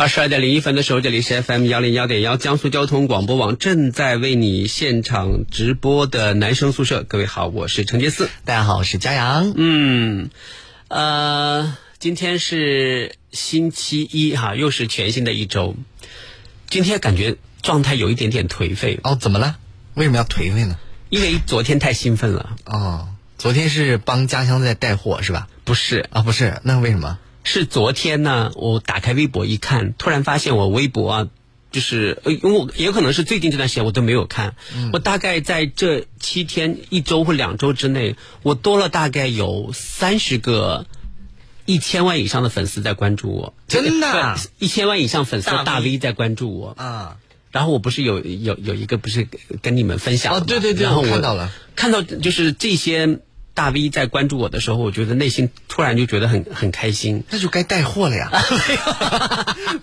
二十二点零一分的时候，这里是 FM 幺零幺点幺江苏交通广播网正在为你现场直播的男生宿舍。各位好，我是陈杰思。大家好，我是佳阳。嗯，呃，今天是星期一哈，又是全新的一周。今天感觉状态有一点点颓废哦，怎么了？为什么要颓废呢？因为昨天太兴奋了哦。昨天是帮家乡在带货是吧？不是啊，不是，那为什么？是昨天呢，我打开微博一看，突然发现我微博啊，就是呃，因为我也可能是最近这段时间我都没有看，我大概在这七天、一周或两周之内，我多了大概有三十个一千万以上的粉丝在关注我，真的，一千万以上粉丝大 V 在关注我。啊。然后我不是有有有一个不是跟你们分享哦，对对对，然后我看到了，看到就是这些。大 V 在关注我的时候，我觉得内心突然就觉得很很开心。那就该带货了呀！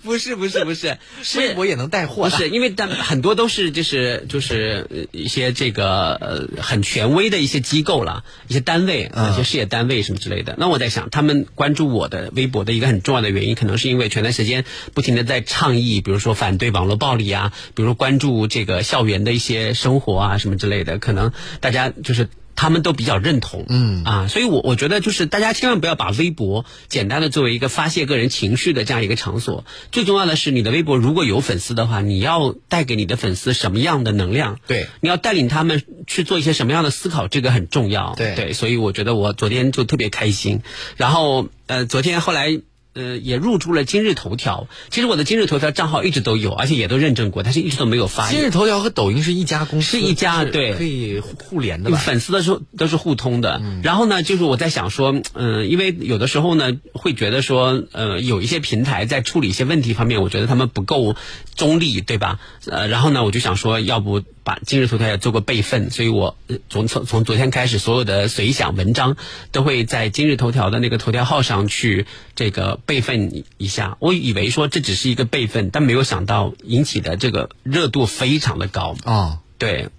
不是不是不是，是 我也能带货。不是因为但很多都是就是就是一些这个呃很权威的一些机构了，一些单位，一些事业单位什么之类的。那我在想，他们关注我的微博的一个很重要的原因，可能是因为前段时间不停的在倡议，比如说反对网络暴力啊，比如说关注这个校园的一些生活啊什么之类的，可能大家就是。他们都比较认同，嗯啊，所以我我觉得就是大家千万不要把微博简单的作为一个发泄个人情绪的这样一个场所。最重要的是，你的微博如果有粉丝的话，你要带给你的粉丝什么样的能量？对，你要带领他们去做一些什么样的思考，这个很重要。对对，所以我觉得我昨天就特别开心。然后呃，昨天后来。呃，也入驻了今日头条。其实我的今日头条账号一直都有，而且也都认证过，但是一直都没有发。今日头条和抖音是一家公司，是一家对，可以互联的吧？粉丝的时候都是互通的。然后呢，就是我在想说，嗯，因为有的时候呢，会觉得说，呃，有一些平台在处理一些问题方面，我觉得他们不够中立，对吧？呃，然后呢，我就想说，要不。把今日头条也做过备份，所以我从从从昨天开始，所有的随想文章都会在今日头条的那个头条号上去这个备份一下。我以为说这只是一个备份，但没有想到引起的这个热度非常的高啊！对，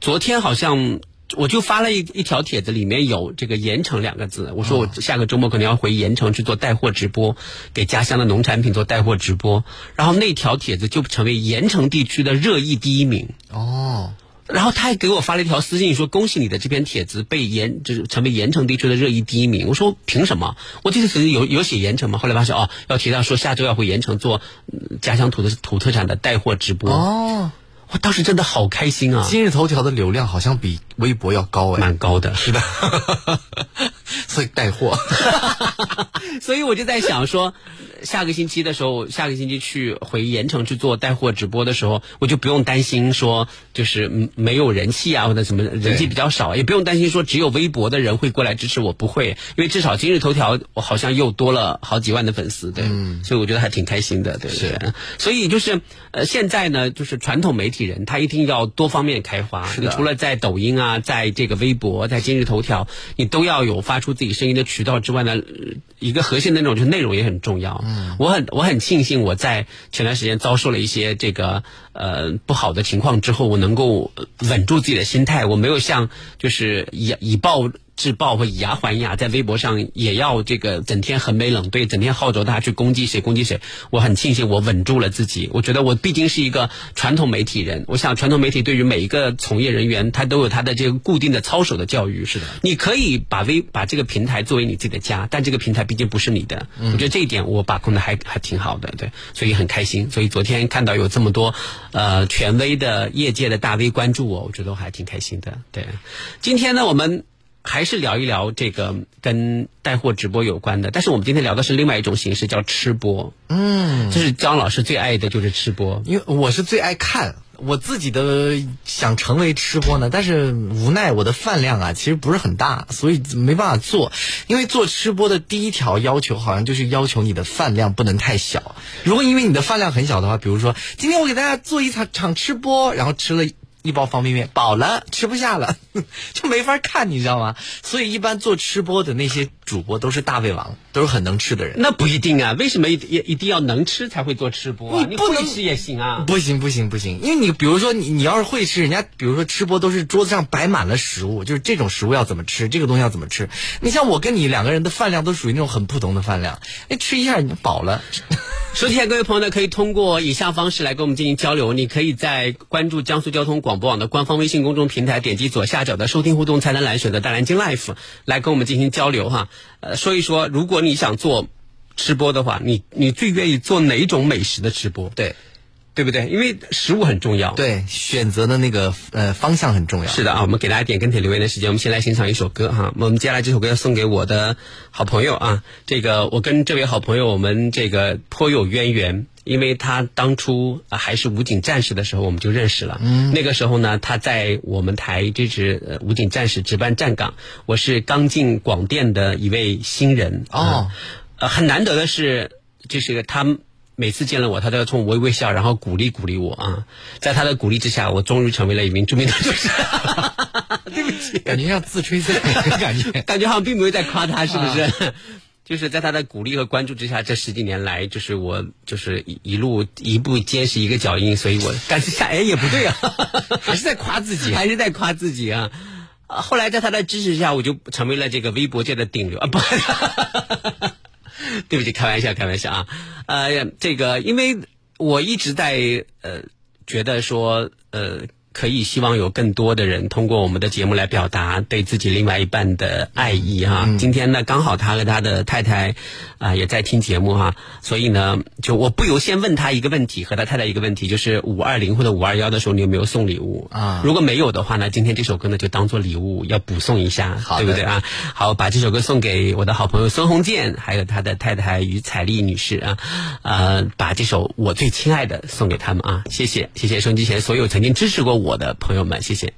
昨天好像。我就发了一一条帖子，里面有这个盐城两个字。我说我下个周末可能要回盐城去做带货直播，给家乡的农产品做带货直播。然后那条帖子就成为盐城地区的热议第一名。哦，然后他还给我发了一条私信，说恭喜你的这篇帖子被盐就是成为盐城地区的热议第一名。我说凭什么？我这个帖子有有写盐城吗？后来发现哦，要提到说下周要回盐城做家乡土的土特产的带货直播。哦。我当时真的好开心啊！今日头条的流量好像比微博要高哎，蛮高的，是的，所以带货，所以我就在想说，下个星期的时候，下个星期去回盐城去做带货直播的时候，我就不用担心说就是没有人气啊，或者什么人气比较少，也不用担心说只有微博的人会过来支持我，不会，因为至少今日头条我好像又多了好几万的粉丝，对，所以我觉得还挺开心的，对，是，所以就是呃，现在呢，就是传统媒体。人他一定要多方面开花，你除了在抖音啊，在这个微博，在今日头条，你都要有发出自己声音的渠道之外呢，一个核心的那种就是内容也很重要。嗯，我很我很庆幸我在前段时间遭受了一些这个呃不好的情况之后，我能够稳住自己的心态，我没有像就是以以暴。制暴或以牙还牙，在微博上也要这个整天横眉冷对，整天号召大家去攻击谁攻击谁。我很庆幸我稳住了自己。我觉得我毕竟是一个传统媒体人，我想传统媒体对于每一个从业人员，他都有他的这个固定的操守的教育。是的，你可以把微把这个平台作为你自己的家，但这个平台毕竟不是你的。我觉得这一点我把控的还还挺好的，对，所以很开心。所以昨天看到有这么多呃权威的业界的大 V 关注我，我觉得我还挺开心的。对，今天呢我们。还是聊一聊这个跟带货直播有关的，但是我们今天聊的是另外一种形式，叫吃播。嗯，这是张老师最爱的就是吃播，因为我是最爱看。我自己的想成为吃播呢，但是无奈我的饭量啊其实不是很大，所以没办法做。因为做吃播的第一条要求好像就是要求你的饭量不能太小。如果因为你的饭量很小的话，比如说今天我给大家做一场场吃播，然后吃了一包方便面，饱了，吃不下了，就没法看，你知道吗？所以一般做吃播的那些主播都是大胃王，都是很能吃的人。那不一定啊，为什么一一一定要能吃才会做吃播啊？你你不能会吃也行啊。不行不行不行，因为你比如说你你要是会吃，人家比如说吃播都是桌子上摆满了食物，就是这种食物要怎么吃，这个东西要怎么吃。你像我跟你两个人的饭量都属于那种很普通的饭量，哎，吃一下你就饱了。收听的各位朋友呢，可以通过以下方式来跟我们进行交流。你可以在关注江苏交通广播网的官方微信公众平台，点击左下角的收听互动菜单栏，选择大蓝鲸 Life 来跟我们进行交流哈。呃，说一说，如果你想做吃播的话，你你最愿意做哪种美食的吃播？对对不对？因为食物很重要。对，选择的那个呃方向很重要。是的啊，我们给大家点跟帖留言的时间，我们先来欣赏一首歌哈。我们接下来这首歌要送给我的好朋友啊，这个我跟这位好朋友我们这个颇有渊源，因为他当初、啊还是武警战士的时候我们就认识了。嗯，那个时候呢，他在我们台这支呃武警战士值班站岗，我是刚进广电的一位新人哦很难得的是，就是他每次见了我，他都要冲我微微笑，然后鼓励鼓励我啊。在他的鼓励之下，我终于成为了一名著名的主持人。对不起，感觉像自吹自擂的感觉。感觉好像并没有在夸他，是不是？就是在他的鼓励和关注之下，这十几年来，就是我就是一一路一步坚实一个脚印，所以我感觉下哎也不对啊，还是在夸自己还是在夸自己啊。啊后来在他的支持下，我就成为了这个微博界的顶流啊！不，对不起，开玩笑，开玩笑啊。呃，这个因为我一直在呃觉得说呃。可以希望有更多的人通过我们的节目来表达对自己另外一半的爱意哈、今天呢，刚好他和他的太太啊、也在听节目哈、所以呢，就我不由先问他一个问题，和他太太一个问题，就是五二零或者五二幺的时候，你有没有送礼物？啊。如果没有的话呢，今天这首歌呢就当做礼物要补送一下，对不对？啊？好，把这首歌送给我的好朋友孙红建，还有他的太太于彩丽女士啊，呃，把这首我最亲爱的送给他们啊，谢谢，谢谢收音机前所有曾经支持过我的朋友们，谢谢。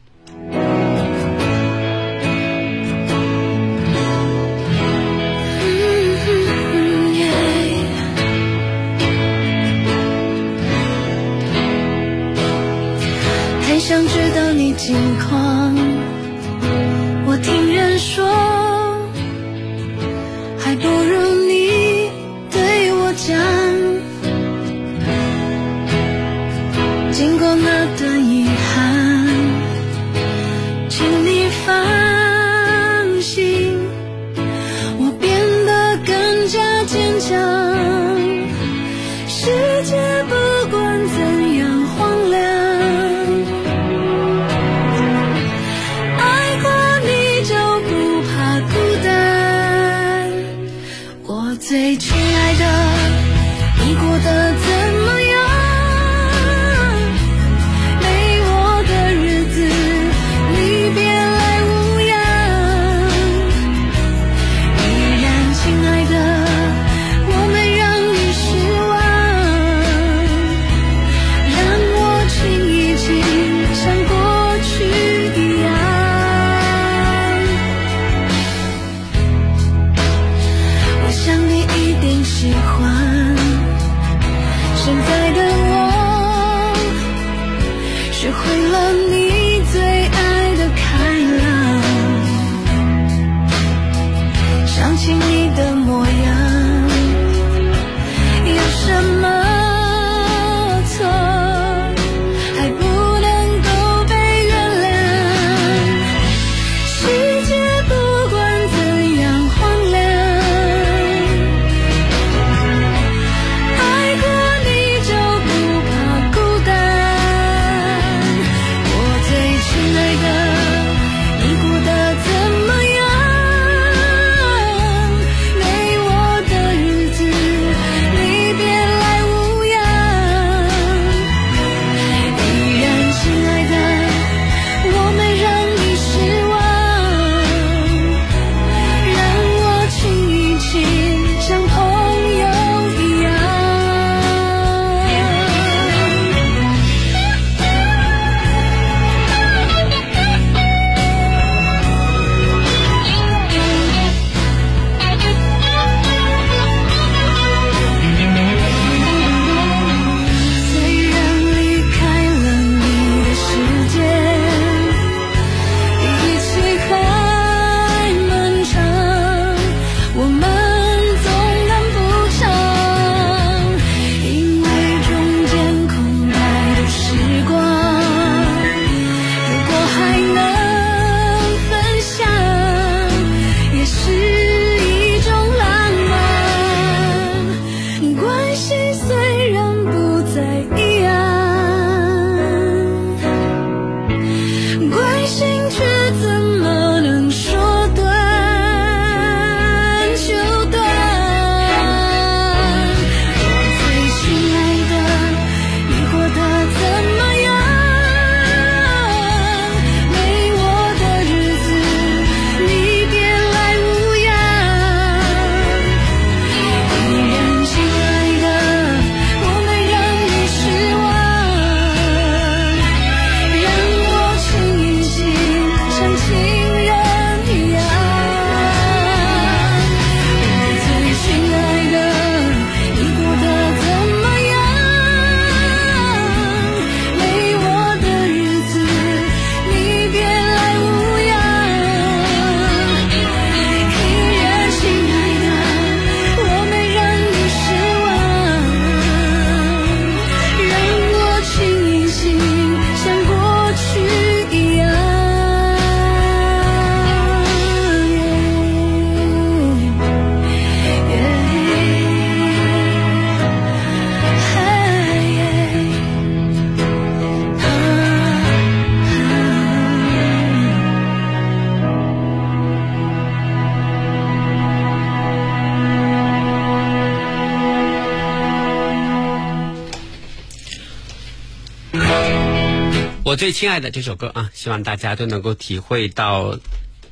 我最亲爱的这首歌啊，希望大家都能够体会到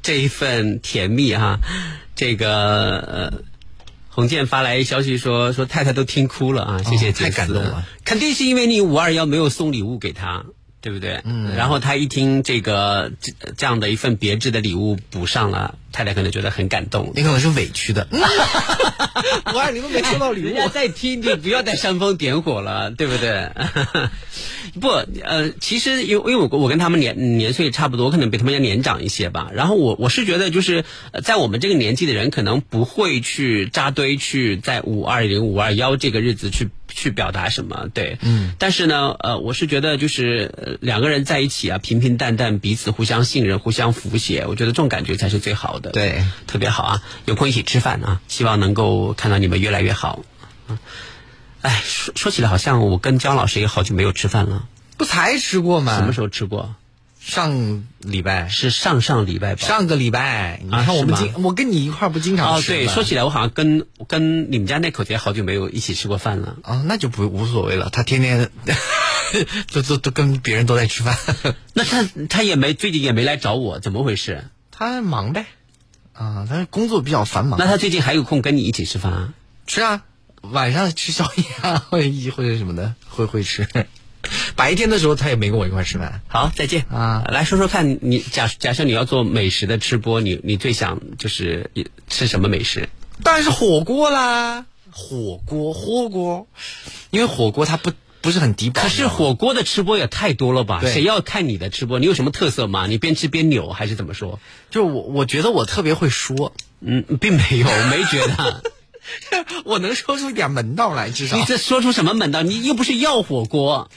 这一份甜蜜哈、这个呃，洪建发来消息说说太太都听哭了啊，谢谢太感动了，肯定是因为你五二幺没有送礼物给他。对不对？嗯。然后他一听这个这这样的一份别致的礼物补上了，太太可能觉得很感动。你可能是委屈的。五二零都没收到礼物人家物，在听，就不要再煽风点火了，对不对？不，呃，其实因为因为我我跟他们年年岁差不多，我可能比他们要年长一些吧。然后我我是觉得，就是呃在我们这个年纪的人，可能不会去扎堆去在五二零、五二幺这个日子去去表达什么，对，嗯。但是呢，呃，我是觉得就是、呃两个人在一起啊，平平淡淡，彼此互相信任，互相扶携，我觉得这种感觉才是最好的。对，特别好啊！有空一起吃饭啊！希望能够看到你们越来越好。嗯哎，说说起来，好像我跟姜老师也好久没有吃饭了。不才吃过吗？什么时候吃过？上礼拜，是上上礼拜吧？上个礼拜。你看我们经，我跟你一块儿不经常哦，吃吗对，说起来，我好像跟跟你们家那口子也好久没有一起吃过饭了。啊，那就不无所谓了。他天天 都都都跟别人都在吃饭，那他他也没最近也没来找我，怎么回事？他忙呗。啊，他工作比较繁忙。那他最近还有空跟你一起吃饭啊？吃啊，晚上吃宵夜啊，或者一或者什么的，会会吃。白天的时候他也没跟我一块吃饭。好，再见啊来说说看你假假设你要做美食的吃播，你你最想就是吃什么美食？当然是火锅啦，火锅火锅，因为火锅它不不是很低保。可是火锅的吃播也太多了吧？谁要看你的吃播？你有什么特色吗？你边吃边扭还是怎么说？就我我觉得我特别会说，嗯，并没有，没觉得。我能说出一点门道来，至少你这说出什么门道？你又不是药火锅，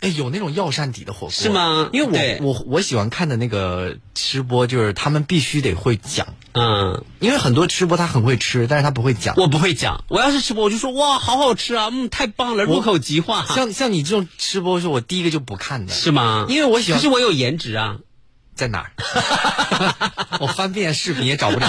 哎有那种药膳底的火锅是吗因为我我我喜欢看的那个吃播，就是他们必须得会讲，嗯，因为很多吃播他很会吃，但是他不会讲。我不会讲。我要是吃播，我就说哇，好好吃啊，嗯，太棒了，入口即化。像像你这种吃播，是我第一个就不看的，是吗？因为我喜欢可是我有颜值啊，在哪儿？我翻遍视频也找不着。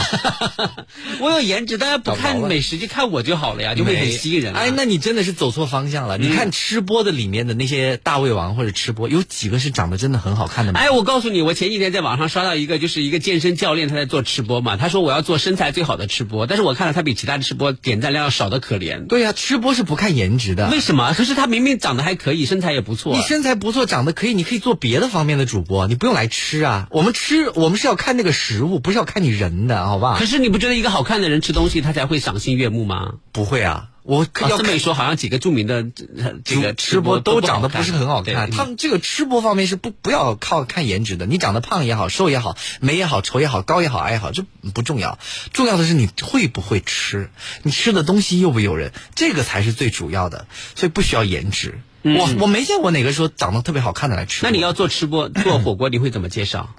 我有颜值，大家不看美食就看我就好了呀，就会很吸引人啊。哎，那你真的是走错方向了。你看吃播的里面的那些大胃王或者吃播，有几个是长得真的很好看的吗？哎，我告诉你，我前几天在网上刷到一个，就是一个健身教练，他在做吃播嘛。他说我要做身材最好的吃播，但是我看了他比其他的吃播点赞量要少的可怜。对呀、吃播是不看颜值的。为什么？可是他明明长得还可以，身材也不错你。身材不错，长得可以，你可以做别的方面的主播，你不用来吃啊。我们吃，我们是要看那个食物，不是要看你人的，好吧可？是你不觉得一个好看的人吃东西，他才会赏心悦目吗？不会啊，我要看啊这么一说，好像几个著名的呃这个吃播都都长得不是很好看，他们这个吃播方面是不不要靠看颜值的，你长得胖也好，瘦也好，美也好，丑也好，高也好，矮也好，这不重要，重要的是你会不会吃，你吃的东西诱不诱人，这个才是最主要的，所以不需要颜值。我我没见过哪个说长得特别好看的来吃那你要做吃播做火锅，你会怎么介绍？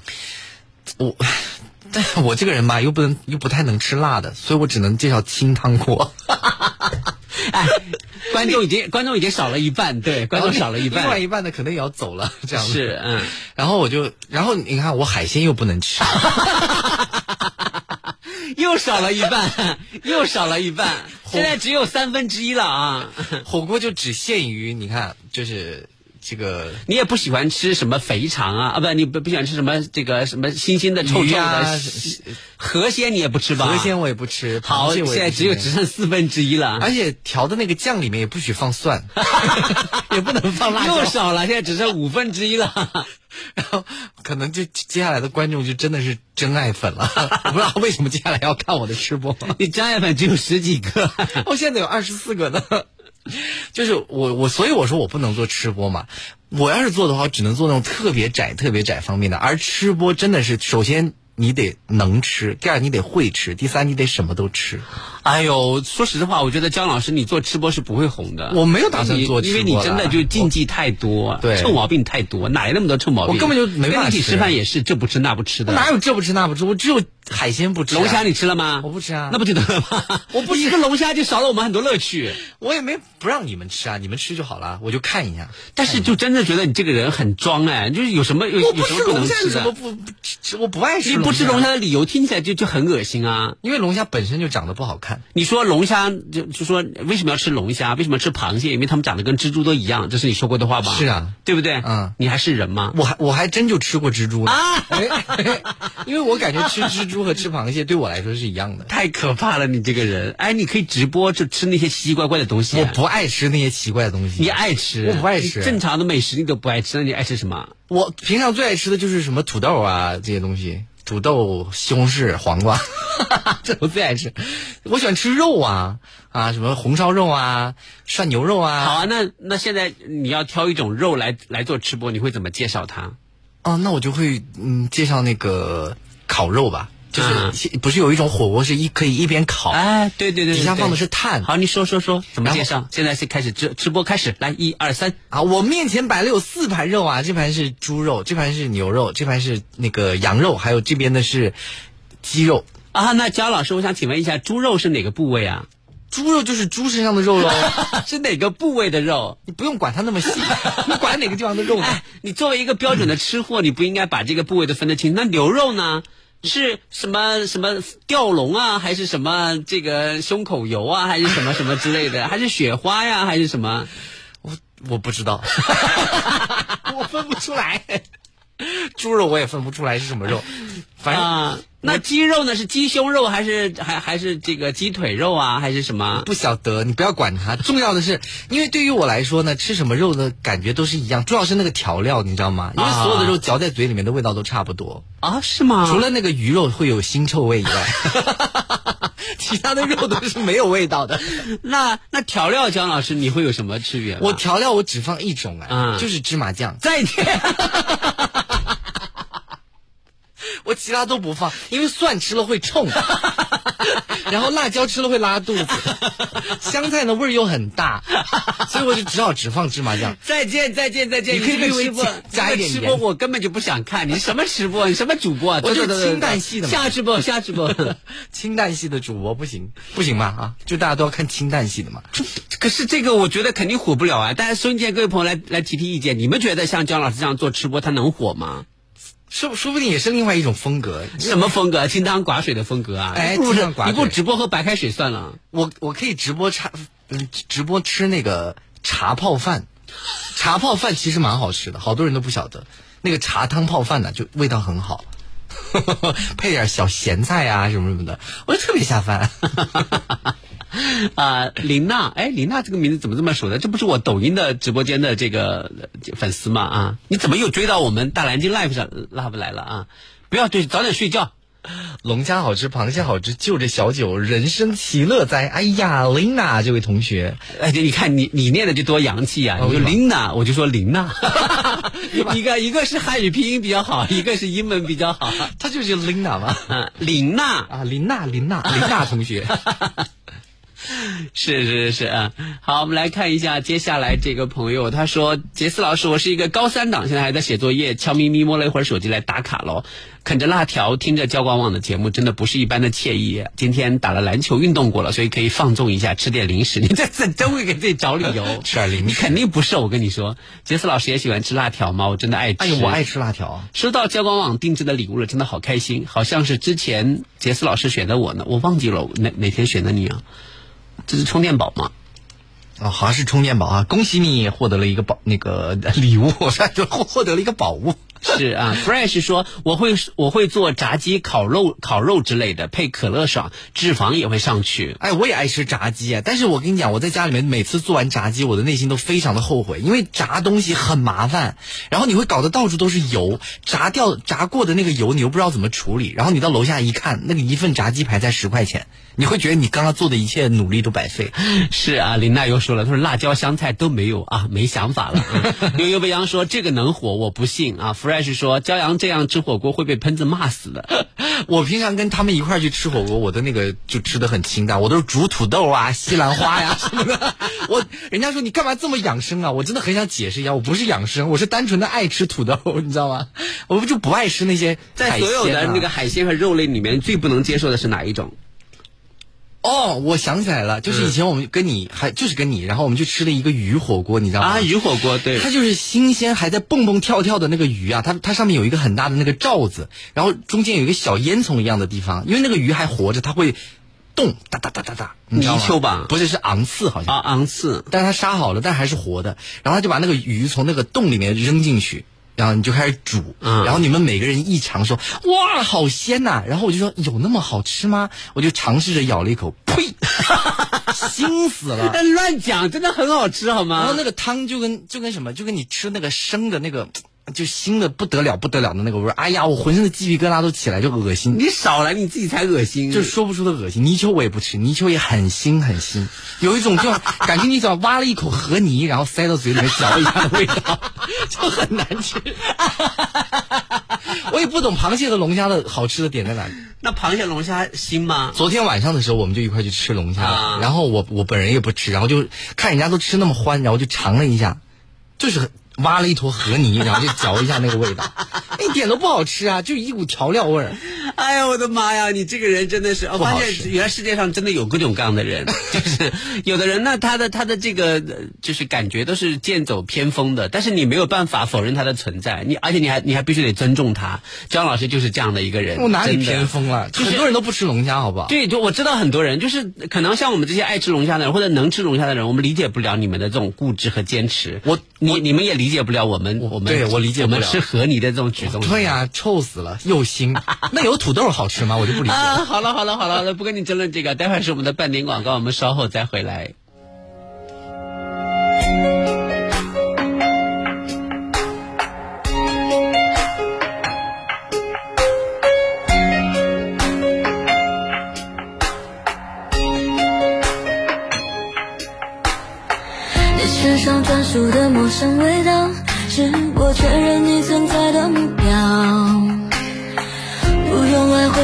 我，但我这个人吧，又不能又不太能吃辣的，所以我只能介绍清汤锅。哎，观众已经观众已经少了一半，对，观众少了一半另外。一半的可能也要走了，这样子。是，嗯，然后我就，然后你看我海鲜又不能吃，又少了一半，又少了一半，现在只有三分之一了啊！火锅就只限于你看，就是这个你也不喜欢吃什么肥肠啊？啊，不，你不不喜欢吃什么这个什么新鲜的臭臭鱼的啊河鲜，你也不吃吧？河鲜我也不吃，好，螃蟹现在只有只剩四分之一了，而且调的那个酱里面也不许放蒜，也不能放辣椒，又少了，现在只剩五分之一了。然后可能就接下来的观众就真的是真爱粉了，我不知道为什么接下来要看我的吃播。你真爱粉只有十几个，我 现在有二十四个呢。就是我我所以我说我不能做吃播嘛，我要是做的话，只能做那种特别窄、特别窄方面的。而吃播真的是，首先你得能吃，第二你得会吃，第三你得什么都吃。哎呦，说实话，我觉得姜老师你做吃播是不会红的。我没有打算做吃播因为你真的就禁忌太多，对臭毛病太多，哪来那么多臭毛病？我根本就没办法吃跟你一起吃饭也是这不吃那不吃的。哪有这不吃那不吃？我只有海鲜不吃、啊。龙虾你吃了吗？我不吃啊那不就得了吗？我不一个龙虾就少了我们很多乐趣。我也没不让你们吃啊，你们吃就好了，我就看一下。但是就真的觉得你这个人很装哎，就是有什么有我不有什么不吃龙虾，能吃的？有什么不不吃？我不爱吃。你不吃龙虾，的理由听起来就就很恶心啊！因为龙虾本身就长得不好看。饭。你说龙虾就就说为什么要吃龙虾？为什么要吃螃蟹？因为它们长得跟蜘蛛都一样，这是你说过的话吧？是啊，对不对？嗯，你还是人吗？我还我还真就吃过蜘蛛呢啊哎因为我感觉吃蜘蛛和吃螃蟹对我来说是一样的。太可怕了，你这个人！哎，你可以直播就吃那些奇奇怪怪的东西。我不爱吃那些奇怪的东西。你爱吃？我不爱吃。正常的美食你都不爱吃，那你爱吃什么？我平常最爱吃的就是什么土豆啊这些东西，土豆、西红柿、黄瓜，这我最爱吃。我喜欢吃肉啊啊，什么红烧肉啊、涮牛肉啊。好啊，那那现在你要挑一种肉来来做吃播，你会怎么介绍它？哦，那我就会嗯介绍那个烤肉吧。就是不是有一种火锅是一可以一边烤，哎，对对对，底下放的是炭。好，你说说说怎么介绍？现在是开始直直播开始，来一二三啊！我面前摆了有四盘肉啊，这盘是猪肉，这盘是牛肉，这盘是那个羊肉，还有这边的是鸡肉啊。那焦老师，我想请问一下，猪肉是哪个部位啊？猪肉就是猪身上的肉喽，是哪个部位的肉？你不用管它那么细，你管哪个地方的肉呢？哎，你作为一个标准的吃货，你不应该把这个部位都分得清。那牛肉呢？是什么什么吊龙啊，还是什么这个胸口油啊，还是什么什么之类的，还是雪花呀，还是什么？我我不知道，我分不出来。猪肉我也分不出来是什么肉，反正、啊、那鸡肉呢？是鸡胸肉还是还还是这个鸡腿肉啊？还是什么？不晓得，你不要管它。重要的是，因为对于我来说呢，吃什么肉的感觉都是一样，重要是那个调料，你知道吗？因为所有的肉嚼在嘴里面的味道都差不多啊？是吗？除了那个鱼肉会有腥臭味以外，其他的肉都是没有味道的。那那调料，姜老师你会有什么区别？我调料我只放一种哎，嗯、就是芝麻酱。再见。我其他都不放，因为蒜吃了会冲，然后辣椒吃了会拉肚子，香菜呢味儿又很大，所以我就只好只放芝麻酱。再见再见再见！你可以给我直播 加一点吃播，我根本就不想看。你什么吃播？你什么主播？我就是清淡系的嘛。下直播下直播，清淡系的主播不行不行吧？啊，就大家都要看清淡系的嘛。可是这个我觉得肯定火不了啊！大家收音机各位朋友来来提提意见，你们觉得像姜老师这样做吃播，他能火吗？说说不定也是另外一种风格，什么风格？清汤寡水的风格啊！哎，不清汤寡水，你不直播喝白开水算了。我我可以直播茶，嗯，直播吃那个茶泡饭，茶泡饭其实蛮好吃的，好多人都不晓得。那个茶汤泡饭呢，就味道很好，配点小咸菜啊什么什么的，我就特别下饭。啊，林娜，哎，林娜这个名字怎么这么熟的？这不是我抖音的直播间的这个粉丝吗？啊，你怎么又追到我们大南京 live 上 live 来了啊？不要追，早点睡觉。龙虾好吃，螃蟹好吃，就着小酒，人生其乐哉。哎呀，琳娜这位同学，哎，你看你你念的就多洋气啊！你说琳娜，我就说琳娜。一个一个是汉语拼音比较好，一个是英文比较好。他就是琳娜嘛，啊，琳娜啊，琳娜，琳娜，琳娜同学。是是是啊，好，我们来看一下接下来这个朋友，他说：“杰斯老师，我是一个高三党，现在还在写作业，悄咪咪摸了一会儿手机来打卡喽，啃着辣条，听着交广网的节目，真的不是一般的惬意。今天打了篮球，运动过了，所以可以放纵一下，吃点零食。你这次真会给自己找理由，吃点零食，你肯定不瘦。我跟你说，杰斯老师也喜欢吃辣条吗？我真的爱吃。哎呦，我爱吃辣条。收到交广网定制的礼物了，真的好开心，好像是之前杰斯老师选的我呢，我忘记了哪哪天选的你啊。”这是充电宝吗？哦，好像是充电宝啊！恭喜你获得了一个宝那个礼物，我说就获得了一个宝物。是啊，Fresh 说我会我会做炸鸡、烤肉、烤肉之类的，配可乐爽，脂肪也会上去。哎，我也爱吃炸鸡啊！但是我跟你讲，我在家里面每次做完炸鸡，我的内心都非常的后悔，因为炸东西很麻烦，然后你会搞得到处都是油，炸掉炸过的那个油你又不知道怎么处理，然后你到楼下一看，那个一份炸鸡排才十块钱，你会觉得你刚刚做的一切努力都白费。是啊，林娜又说了，她说辣椒香菜都没有啊，没想法了。悠悠未央说这个能火，我不信啊。Fresh 说骄阳这样吃火锅会被喷子骂死的。我平常跟他们一块儿去吃火锅，我的那个就吃的很清淡，我都是煮土豆啊、西兰花呀、什么的。我人家说你干嘛这么养生啊？我真的很想解释一下，我不是养生，我是单纯的爱吃土豆，你知道吗？我不就不爱吃那些、啊、在所有的那个海鲜和肉类里面，最不能接受的是哪一种？哦，我想起来了，就是以前我们跟你还就是跟你，然后我们去吃了一个鱼火锅，你知道吗？啊，鱼火锅对，它就是新鲜还在蹦蹦跳跳的那个鱼啊，它它上面有一个很大的那个罩子，然后中间有一个小烟囱一样的地方，因为那个鱼还活着，它会动，哒哒哒哒哒，泥鳅吧不是，是昂刺好像。啊，昂刺，但是它杀好了，但还是活的。然后他就把那个鱼从那个洞里面扔进去，然后你就开始煮。嗯然后你们每个人一尝说，哇，好鲜呐、然后我就说，有那么好吃吗？我就尝试着咬了一口，呸，腥死了。但乱讲，真的很好吃，好吗？然后那个汤就跟就跟什么，就跟你吃那个生的那个，就腥的不得了不得了的那个味儿。哎呀，我浑身的鸡皮疙瘩都起来，就恶心。你少来，你自己才恶心。就说不出的恶心。泥鳅我也不吃，泥鳅也很腥很腥，有一种就感觉你只要挖了一口河泥，然后塞到嘴里面嚼一下的味道，就很难吃。我也不懂螃蟹和龙虾的好吃的点在哪里。那螃蟹、龙虾腥吗？昨天晚上的时候，我们就一块去吃龙虾，啊然后我我本人也不吃，然后就看人家都吃那么欢，然后就尝了一下，就是挖了一坨河泥，然后就嚼一下那个味道，一点都不好吃啊，就一股调料味儿。哎呀，我的妈呀！你这个人真的是，发现原来世界上真的有各种各样的人，就是有的人呢，他的他的这个呃就是感觉都是剑走偏锋的，但是你没有办法否认他的存在，你而且你还你还必须得尊重他。姜老师就是这样的一个人，我哪里偏锋了？就是很多人都不吃龙虾，好不好？对，就我知道很多人，就是可能像我们这些爱吃龙虾的人，或者能吃龙虾的人，我们理解不了你们的这种固执和坚持。我你你们也理解不了我们我们对我理解不了我们吃河泥的这种举动。对呀、臭死了，又腥。那有土豆好吃吗？我就不理解。啊，好了好了好了，那不跟你争论这个，待会儿是我们的半点广告，我们稍后再回来。你身上专属的陌生味道，是我确认你存在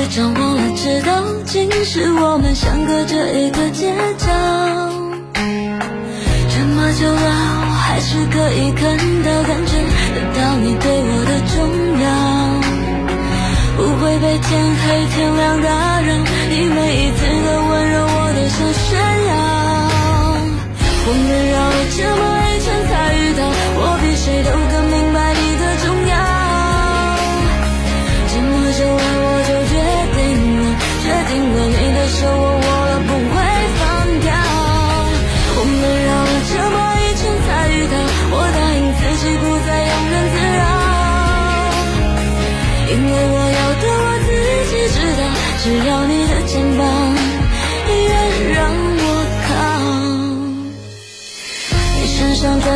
用来回张望了，知道竟是我们相隔着一个街角。这么久了，我还是可以看到、感觉得到你对我的重要。不会被天黑天亮打扰，你每一次的温柔我都想炫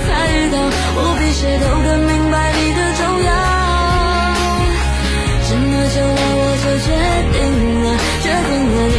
才遇到，我比谁都更明白你的重要。这么久了，我就决定了，决定了你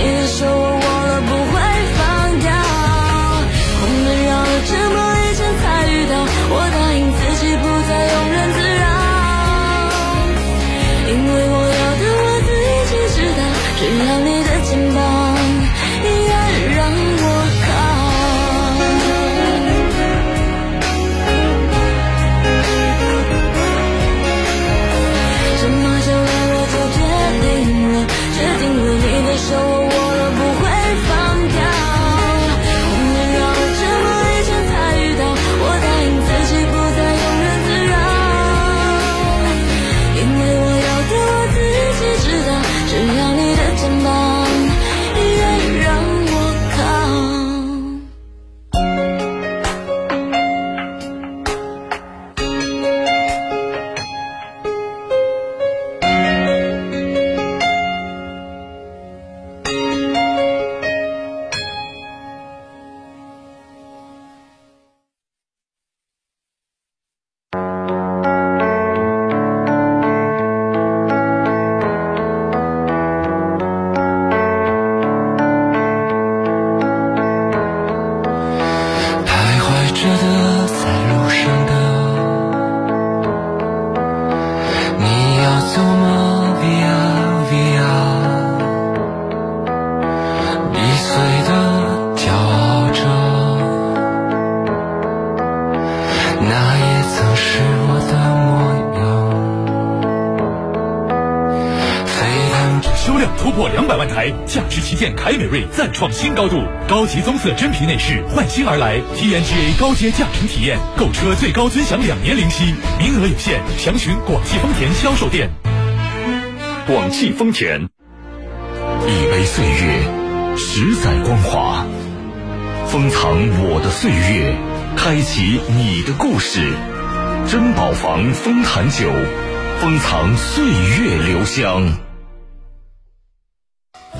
旗舰凯美瑞再创新高度，高级棕色真皮内饰换新而来，TNGA 高阶驾乘体验，购车最高尊享两年零息，名额有限，详询广汽丰田销售店。广汽丰田，一杯岁月，十载光华，封藏我的岁月，开启你的故事。珍宝坊丰坛酒，封藏岁月留香。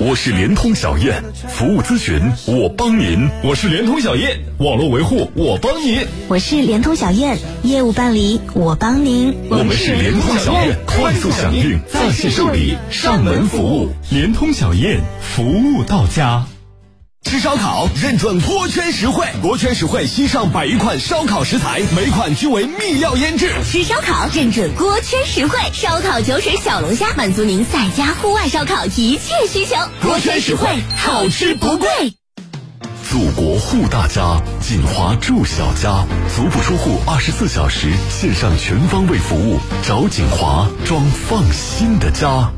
我是联通小燕，服务咨询我帮您。我是联通小燕，网络维护我帮您。我是联通小燕，业务办理我帮您。我们是联通小燕，快速响应，在线受理，上门服务。联通小燕，服务到家。吃烧烤认准锅圈实惠，锅圈实惠新上百余款烧烤食材，每款均为秘料腌制。吃烧烤认准锅圈实惠，烧烤酒水小龙虾满足您在家户外烧烤一切需求。锅圈实惠，好吃不贵。祖国护大家，锦华住小家，足不出户，二十四小时线上全方位服务，找锦华装放心的家。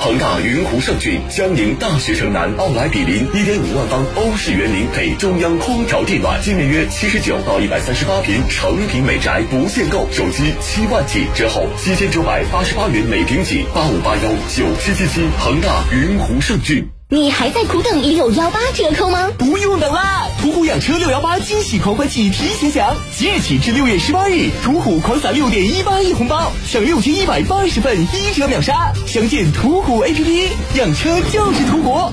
恒大云湖盛郡江宁大学城南奥莱比邻一点五万方欧式园林配中央空调地暖，今年约七十九到一百三十八平成品美宅不限购，首期七万起，折后七千九百八十八元每平起，八五八幺九七七七。恒大云湖盛郡。你还在苦等六幺八折扣吗？不用等啦！途虎养车六幺八惊喜狂欢季提前享，即日起至六月十八日，途虎狂撒六点一八亿红包，享六千一百八十份一折秒杀。详见途虎 APP，养车就是途虎。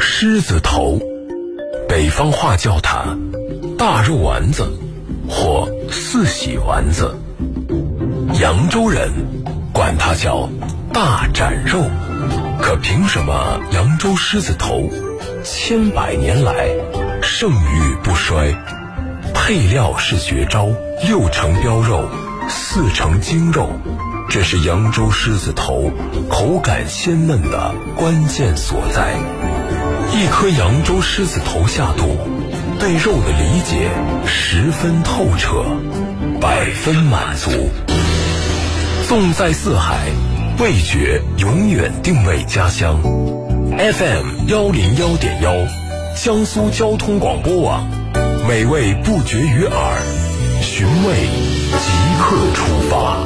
狮子头，北方话叫它大肉丸子或四喜丸子，扬州人管它叫大斩肉。可凭什么扬州狮子头千百年来盛誉不衰？配料是绝招，六成膘肉，四成精肉，这是扬州狮子头口感鲜嫩的关键所在。一颗扬州狮子头下肚，对肉的理解十分透彻，百分满足。纵在四海，味觉永远定位家乡。FM 幺零幺点幺，江苏交通广播网，美味不绝于耳，寻味即刻出发。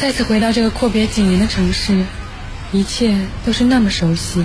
再次回到这个阔别几年的城市，一切都是那么熟悉。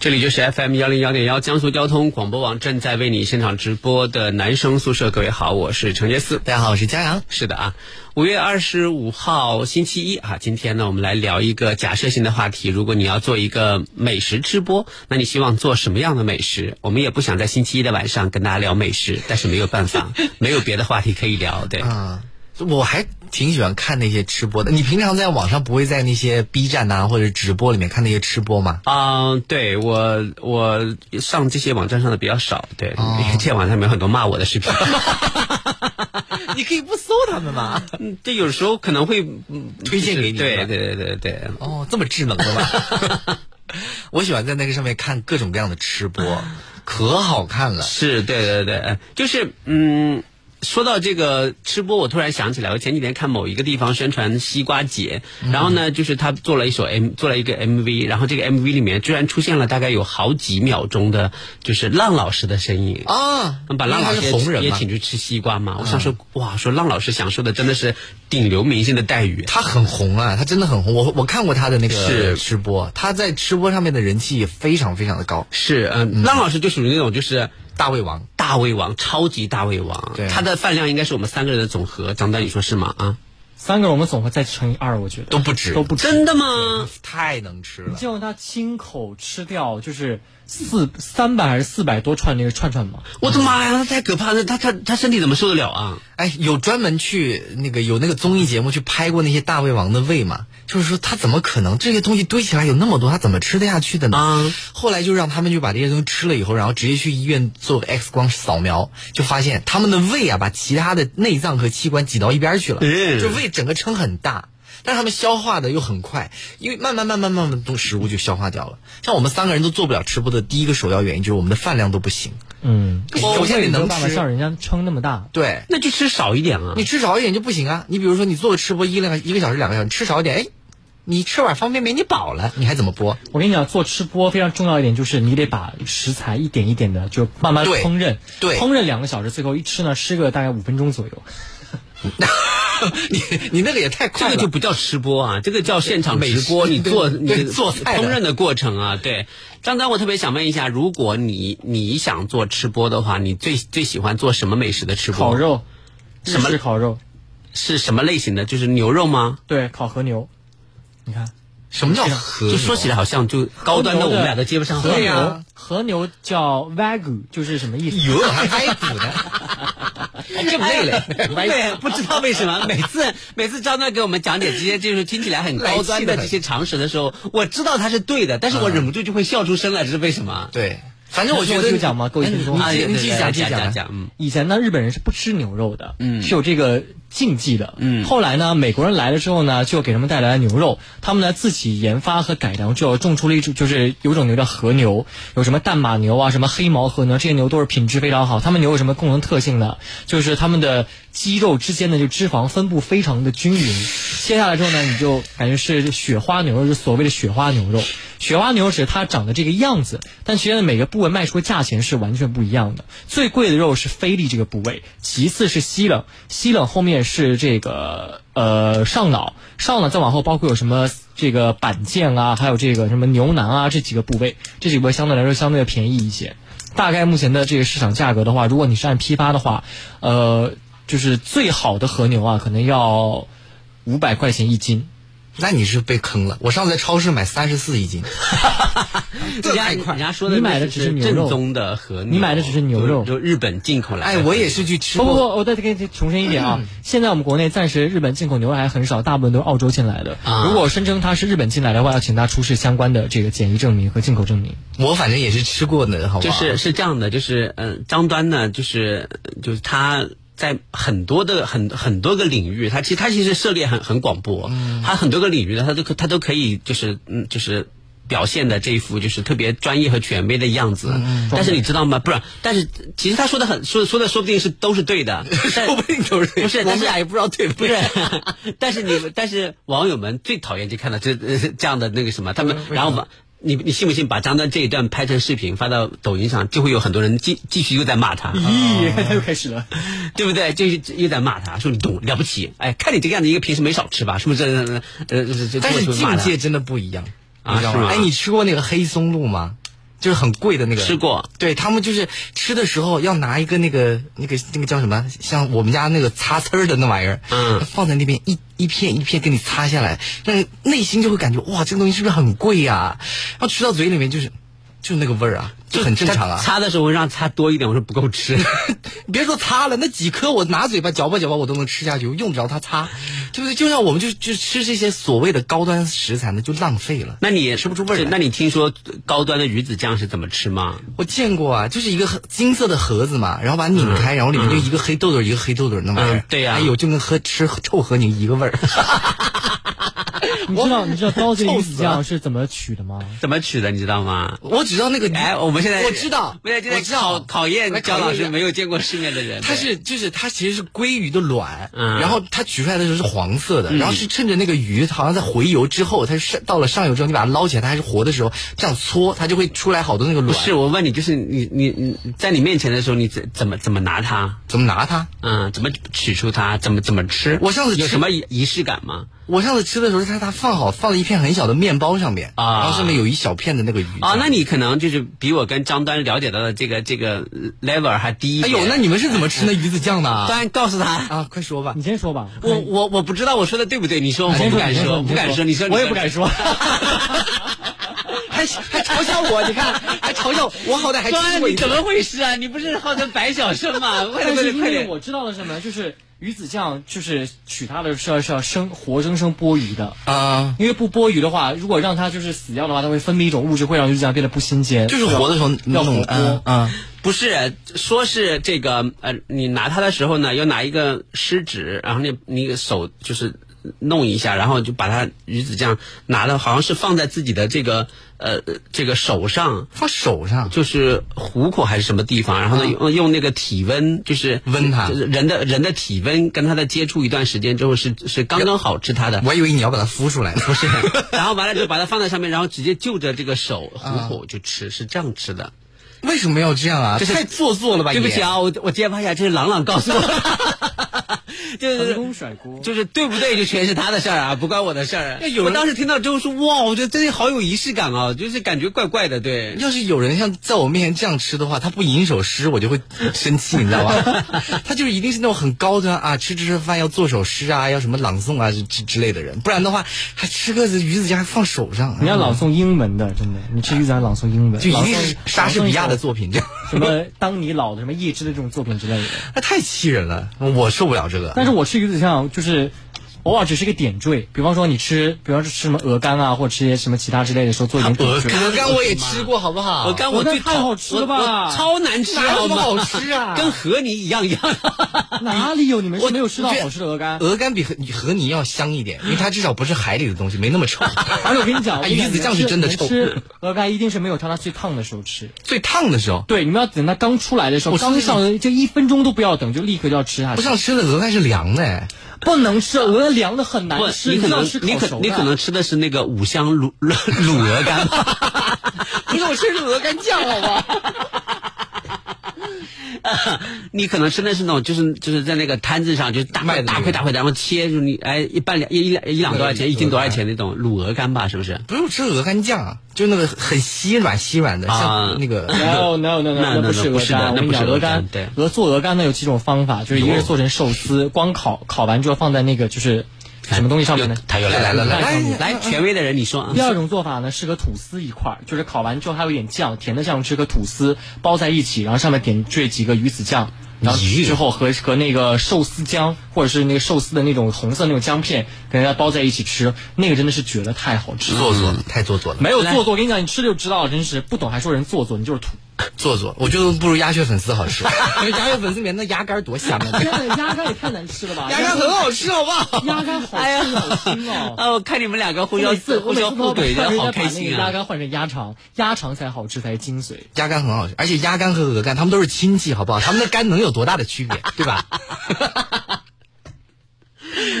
这里就是 FM 幺零幺点幺江苏交通广播网正在为你现场直播的男生宿舍。各位好，我是程杰思。大家好，我是佳阳。是的啊，五月二十五号星期一啊，今天呢，我们来聊一个假设性的话题。如果你要做一个美食吃播，那你希望做什么样的美食？我们也不想在星期一的晚上跟大家聊美食，但是没有办法，没有别的话题可以聊。对，啊，我还挺喜欢看那些吃播的。你平常在网上不会在那些 B 站呐、或者直播里面看那些吃播吗？啊、对我我上这些网站上的比较少，对，因为这些网站里面有很多骂我的视频。你可以不搜他们吗？嗯这有时候可能会嗯推荐给你对对对对对。哦，这么智能的吗？我喜欢在那个上面看各种各样的吃播，可好看了。是，对对对，就是嗯。说到这个吃播，我突然想起来，我前几天看某一个地方宣传西瓜节，然后呢，就是他做了一首 M，做了一个 MV，然后这个 MV 里面居然出现了大概有好几秒钟的，就是浪老师的身影啊把浪老师也请去吃西瓜嘛。我想说，哇，说浪老师享受的真的是顶流明星的待遇。他很红啊，他真的很红。我我看过他的那个是吃播，他在吃播上面的人气也非常非常的高。是，嗯，浪老师就属于那种就是大胃王，大胃王，超级大胃王。对他的饭量应该是我们三个人的总和。张丹，你说是吗？啊，三个人我们总和再乘以二，我觉得都不止都不止。真的吗？太能吃了。就让他亲口吃掉，就是四三百还是四百多串那个串串嘛。我的妈呀，那太可怕了！他他他身体怎么受得了啊？哎，有专门去那个有那个综艺节目去拍过那些大胃王的胃嘛？就是说他怎么可能这些东西堆起来有那么多，他怎么吃得下去的呢？啊后来就让他们就把这些东西吃了以后，然后直接去医院做个 X 光扫描，就发现他们的胃啊把其他的内脏和器官挤到一边去了，嗯就胃整个撑很大。但是他们消化的又很快，因为慢慢慢慢慢慢都食物就消化掉了。像我们三个人都做不了吃播的第一个首要原因就是我们的饭量都不行。嗯，首先你能吃办法像人家撑那么大。对，那就吃少一点啊。你吃少一点就不行啊！你比如说你做个吃播一两个一个小时两个小时，吃少一点，哎，你吃碗方便面你饱了，你还怎么播？我跟你讲，做吃播非常重要一点就是你得把食材一点一点的就慢慢烹饪，对烹饪两个小时，最后一吃呢，吃个大概五分钟左右。你你那个也太快了，这个就不叫吃播啊，这个叫现场直播。你做你做菜烹饪的过程啊，对。张张，我特别想问一下，如果你你想做吃播的话，你最最喜欢做什么美食的吃播？烤肉，什么烤肉？是什么类型的？就是牛肉吗？对，烤和牛。你看，什么叫和？就说起来好像就高端的，我们俩都接不上和话。牛，和牛叫 wagyu，就是什么意思？有还 挨补呢，还这么累了？对，不知道为什么每次每次张端给我们讲解这些就是听起来很高端的这些常识的时候，我知道他是对的，但是我忍不住就会笑出声来，这是为什么？对，反正我觉得就讲嘛，各位听众，你继续讲，继续讲讲。嗯，以前呢，日本人是不吃牛肉的，嗯，是有这个禁忌的，嗯。后来呢，美国人来了之后呢，就给他们带来了牛肉，他们呢自己研发和改良，就种出了一种，就是有种牛叫和牛，有什么淡马牛啊，什么黑毛和牛，这些牛都是品质非常好。他们牛有什么共同特性呢？就是他们的肌肉之间的就脂肪分布非常的均匀。切下来之后呢，你就感觉是雪花牛肉，就是所谓的雪花牛肉。雪花牛是它长的这个样子，但其实呢每个部位卖出的价钱是完全不一样的。最贵的肉是菲力这个部位，其次是西冷，西冷后面是这个呃上脑，上脑再往后包括有什么这个板腱啊，还有这个什么牛腩啊这几个部位，这几个部位相对来说相对要便宜一些。大概目前的这个市场价格的话，如果你是按批发的话，呃，就是最好的和牛啊，可能要五百块钱一斤。那你是被坑了。我上次在超市买三十四一斤，人家人家说的你买的只是牛肉正宗的和牛，你买的只是牛肉，就日本进口来。哎，我也是去吃。不不不，我再给你重申一点啊，现在我们国内暂时日本进口牛肉还很少，大部分都是澳洲进来的。啊如果声称它是日本进来的话，要请他出示相关的这个检疫证明和进口证明。我反正也是吃过的，好吧？就是是这样的，就是嗯、呃，张端呢，就是就是他。在很多的很很多个领域，他其实他其实涉猎很很广博，嗯、他很多个领域呢，他都可他都可以就是嗯就是表现的这一副就是特别专业和权威的样子。嗯、但是你知道吗？不是，但是其实他说的很说说的说不定是都是对的，说不定都是不是，我们俩也不知道对不对。但是你们但是网友们最讨厌就看到这这样的那个什么，他们然后把。你你信不信把张丹这一段拍成视频发到抖音上，就会有很多人继继续又在骂他。咦，他 又开始了，对不对？就又在骂他，说你懂了不起？哎，看你这个样子，一个平时没少吃吧？是不是？但是境界真的不一样，啊你知道吗？哎，你吃过那个黑松露吗？就是很贵的那个，吃过。对他们就是吃的时候要拿一个那个那个那个叫什么，像我们家那个擦丝儿的那玩意儿，嗯，放在那边一一片一片给你擦下来，那内心就会感觉哇，这个东西是不是很贵呀、啊？然后吃到嘴里面就是。就那个味儿啊，就很正常啊。擦的时候让擦多一点，我说不够吃。别说擦了，那几颗我拿嘴巴嚼吧嚼吧，我都能吃下去，我用不着它擦，对不对？就像我们就就吃这些所谓的高端食材呢，就浪费了。那你吃不出味儿。那你听说高端的鱼子酱是怎么吃吗？我见过啊，就是一个金色的盒子嘛，然后把它拧开，嗯、然后里面就一个黑豆豆，一个黑豆豆那玩意儿。嗯、对呀、啊，哎呦，就跟喝吃臭和牛一个味儿。你知道你知道高级鱼子酱是怎么取的吗？怎么取的你知道吗？我只知道那个哎，我们现在我知道，我现在在考考验焦老师没有见过世面的人。它是就是它其实是鲑鱼的卵，嗯、然后它取出来的时候是黄色的，嗯、然后是趁着那个鱼好像在回游之后，它是到了上游之后，你把它捞起来，它还是活的时候，这样搓，它就会出来好多那个卵。不是，我问你，就是你你你在你面前的时候，你怎怎么怎么拿它？怎么拿它？嗯，怎么取出它？怎么怎么吃？我上次有什么仪式感吗？我上次吃的时候，它它放好放了一片很小的面包上面啊，然后上面有一小片的那个鱼啊，那你可能就是比我跟张端了解到的这个这个 level 还低一点。哎呦，那你们是怎么吃那鱼子酱的？当然告诉他啊，快说吧，你先说吧。我我我不知道我说的对不对？你说我不敢说，不敢说，你说我也不敢说。还 还嘲笑我，你看还嘲笑我，我好歹还吃过一次你怎么回事啊？你不是号称白小生吗？快点快但是因点快点！为我知道了什么，就是鱼子酱，就是取它的是要是要生活生生剥鱼的。啊，因为不剥鱼的话，如果让它就是死掉的话，它会分泌一种物质，会让鱼子酱变得不新鲜。就是活的时候要弄火锅。啊，不是，说是这个呃，你拿它的时候呢，要拿一个湿纸，然后你你手就是弄一下，然后就把它鱼子酱拿了，好像是放在自己的这个呃这个手上，放手上就是虎口还是什么地方，然后呢用用那个体温，就是温它就是人的人的体温跟它的接触一段时间之后是是刚刚好吃它的我。以为你要把它孵出来，不是？然后完了就把它放在上面，然后直接就着这个手虎口就吃，是这样吃的。为什么要这样啊？这是太做作了吧？对不起啊，我我揭发一下，这是朗朗告诉我，就是成功甩锅。就是对不对，就全是他的事儿啊，不关我的事儿。有人我当时听到之后说，哇，我觉得真的好有仪式感啊，就是感觉怪怪的，对。要是有人像在我面前这样吃的话，他不吟首诗，我就会生气，你知道吧？他就是一定是那种很高端啊，吃吃吃饭要做首诗啊，要什么朗诵啊之之类的人，不然的话还吃个鱼子酱还放手上，你要朗诵英文的，真的，你吃鱼子酱朗诵英文，就一定是莎士比亚的作品，这样什么当你老的什么叶芝的这种作品之类的。那太气人了，我受不了这个。但是我吃鱼子酱就是偶尔只是一个点缀，比方说你吃，比方说吃什么鹅肝啊，或者吃些什么其他之类的时候做一点点缀。鹅肝我也吃过，好不好？鹅肝我最讨太好吃了吧超难吃，好吗？那么好吃啊跟和泥一样一样。哪里有你们是我没有吃到好吃的鹅肝？鹅肝比和和泥要香一点，因为它至少不是海里的东西，没那么臭。而且我跟你讲，我哎跟你讲鱼子酱是真的臭。吃鹅肝一定是没有它它最烫的时候吃。最烫的时候，对，你们要等它刚出来的时候，我刚上就一分钟都不要等，就立刻就要吃下去。不上吃的鹅肝是凉的，哎不能吃，鹅凉的很难，吃，你可能你可你可能吃的是那个五香卤卤卤鹅肝。不是我吃的是鹅肝酱，好吧？你可能吃的是那种，就是就是在那个摊子上，就是大卖的那个大块大块的，然后切，就是你哎一半两一一两一两多少钱，一斤多少钱那种卤鹅肝吧，是不是？不用吃鹅肝酱啊，就那个很稀软稀软的，啊。像那个 No no no 那 no，那不是鹅那不是的肝，我跟你讲，那不是鹅肝对。鹅做鹅肝呢有几种方法，就是一个是做成寿司，光烤，烤完之后放在那个就是什么东西上面呢？他又来来了来了来，权威的人你说啊第。二种做法呢，是和吐司一块儿，就是烤完之后还有一点酱，甜的酱汁和吐司包在一起，然后上面点缀几个鱼子酱，然后之后和和那个寿司姜或者是那个寿司的那种红色那种姜片，给大家包在一起吃，那个真的是绝了，太好吃了。做作，太做作了。没有做作，我跟你讲，你吃了就知道了，真是不懂还说人做作，你就是土。做做，我觉得不如鸭血粉丝好吃。因 为鸭血粉丝里面那鸭肝多香啊！天呐，鸭肝也太难吃了吧！鸭肝很好吃，好不好？鸭肝好哎呀吃好腥哦。啊，我看你们两个互相互相互怼的，好开心啊！鸭肝换成鸭肠，鸭肠才好吃，才是精髓。鸭肝很好吃，而且鸭肝和鹅肝他们都是亲戚，好不好？他们的肝能有多大的区别，对吧？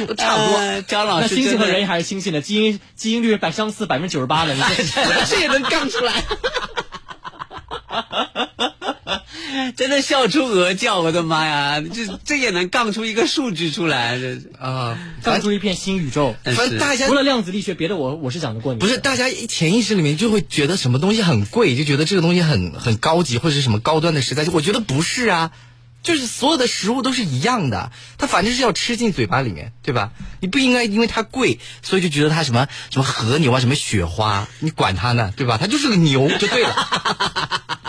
都差不多。呃张老那师真的猩猩和人还是猩猩的，基因基因率百相似百分之九十八的，你这这也能杠出来？真的笑出鹅叫，我的妈呀！这这也能杠出一个数据出来，这啊，杠出一片新宇宙。反正大家除了量子力学，别的我我是讲得过你。不是大家潜意识里面就会觉得什么东西很贵，就觉得这个东西很很高级或者是什么高端的食材，我觉得不是啊。就是所有的食物都是一样的，它反正是要吃进嘴巴里面，对吧？你不应该因为它贵，所以就觉得它什么什么和牛啊，什么雪花，你管它呢，对吧？它就是个牛就对了，